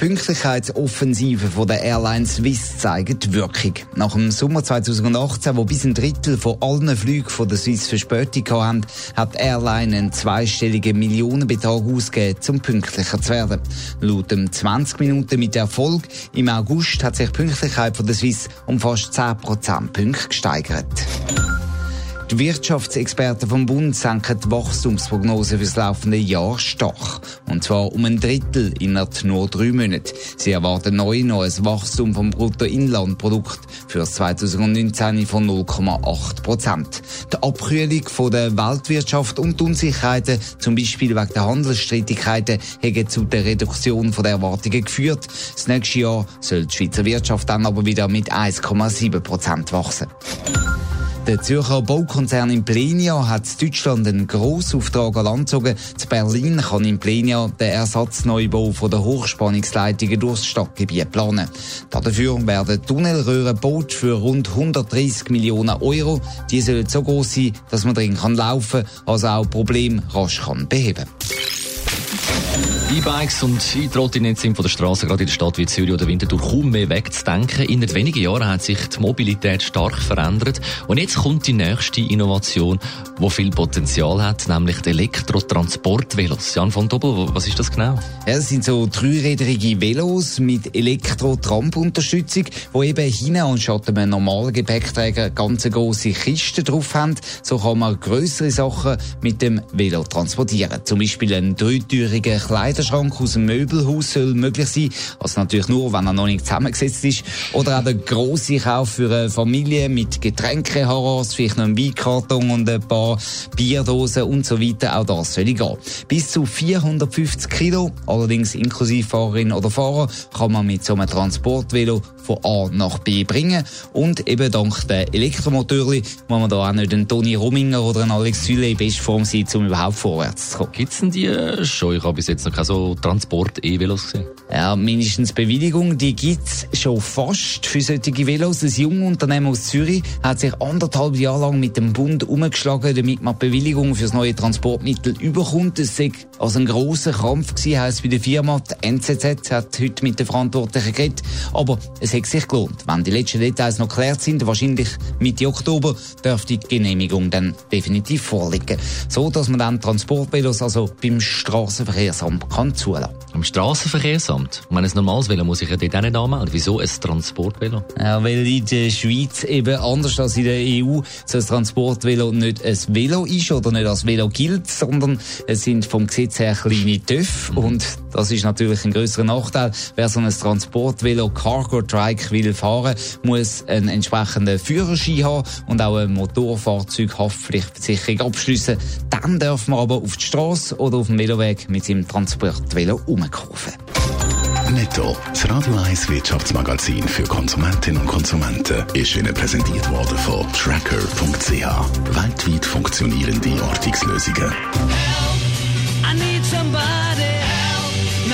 Pünktlichkeitsoffensive von der Airline Swiss zeigt Wirkung. Nach dem Sommer 2018, wo bis ein Drittel von allen Flügen von der Swiss Verspätung hatten, hat die Airline einen zweistelligen Millionenbetrag ausgegeben, um pünktlicher zu werden. Laut dem 20 Minuten mit Erfolg im August hat sich die Pünktlichkeit von der Swiss um fast 10 Prozentpunkte gesteigert. Die Wirtschaftsexperten vom Bund senken die Wachstumsprognose für das laufende Jahr stark. Und zwar um ein Drittel innerhalb nur drei Monaten. Sie erwarten neu noch ein Wachstum vom Bruttoinlandprodukt für 2019 von 0,8 Prozent. Die Abkühlung von der Weltwirtschaft und die Unsicherheiten, zum Beispiel wegen der Handelsstreitigkeiten, haben zu der Reduktion der Erwartungen geführt. Das nächste Jahr soll die Schweizer Wirtschaft dann aber wieder mit 1,7 Prozent wachsen. Der Zürcher Baukonzern Implenia hat in Deutschland einen Grossauftrag an Land gezogen. Zu Berlin kann Implenia den Ersatzneubau der Hochspannungsleitungen durchs Stadtgebiet planen. Dafür werden Tunnelröhren gebaut für rund 130 Millionen Euro. Die sollen so groß sein, dass man drin laufen kann, also auch Probleme rasch kann beheben kann. E-Bikes und E-Trottinetten sind von der Straße gerade in der Stadt wie Zürich oder Winterthur kaum mehr wegzudenken. In wenigen Jahren hat sich die Mobilität stark verändert und jetzt kommt die nächste Innovation, die viel Potenzial hat, nämlich die Elektrotransportvelos. Jan von Doppel, was ist das genau? Ja, das sind so dreiräderige Velos mit Elektro-Tramp-Unterstützung, die eben hinten anstatt einem normalen Gepäckträger ganz große Kisten drauf haben. So kann man größere Sachen mit dem Velo transportieren. Zum Beispiel einen dreitürigen Kleider Kleiderschrank aus dem Möbelhaus soll möglich sein. Also natürlich nur, wenn er noch nicht zusammengesetzt ist. Oder auch der grosse Kauf für eine Familie mit Getränkeharas, vielleicht noch ein Weinkarton und ein paar Bierdosen und so weiter. Auch das soll gehen. Bis zu 450 Kilo, allerdings inklusive Fahrerin oder Fahrer, kann man mit so einem Transportvelo von A nach B bringen. Und eben dank der Elektromotoren muss man da auch nicht einen Toni Rominger oder einen Alex Süle in Bestform sein, um überhaupt vorwärts zu kommen. Gibt's denn die schon? Ich habe bis jetzt noch keine so Transport-E-Velos gesehen. Ja, mindestens Bewilligung, die gibt's schon fast für solche Velos. Ein junges Unternehmen aus Zürich hat sich anderthalb Jahre lang mit dem Bund umgeschlagen, damit man Bewilligung für das neue Transportmittel überkommt. Es sei also ein grosser Kampf heisst bei der Firma. Die NZZ hat heute mit den Verantwortlichen geredet. Aber es hat sich gelohnt. Wenn die letzten Details noch geklärt sind, wahrscheinlich Mitte Oktober, dürfte die Genehmigung dann definitiv vorliegen. So, dass man dann Transportvelos also beim Straßenverkehrsamt kann zulassen. Am Straßenverkehrsamt? Und wenn ein normales Velo muss ich ja dort auch nicht anmelden. Wieso ein Transportvelo? Ja, weil in der Schweiz eben anders als in der EU so ein Transportvelo nicht ein Velo ist oder nicht als Velo gilt, sondern es sind vom Gesetz her kleine TÜV mhm. und das ist natürlich ein größerer Nachteil. Wer so ein Transportvelo Cargo Trike will fahren, muss einen entsprechenden Führerschein haben und auch eine Motorfahrzeughaftpflichtversicherung abschließen. Dann darf man aber auf die Straße oder auf dem Veloweg mit seinem Transportvelo umkaufen. Netto, das Radio 1 Wirtschaftsmagazin für Konsumentinnen und Konsumenten, ist Ihnen präsentiert worden von Tracker.ch. Weltweit funktionierende Ortungslösungen.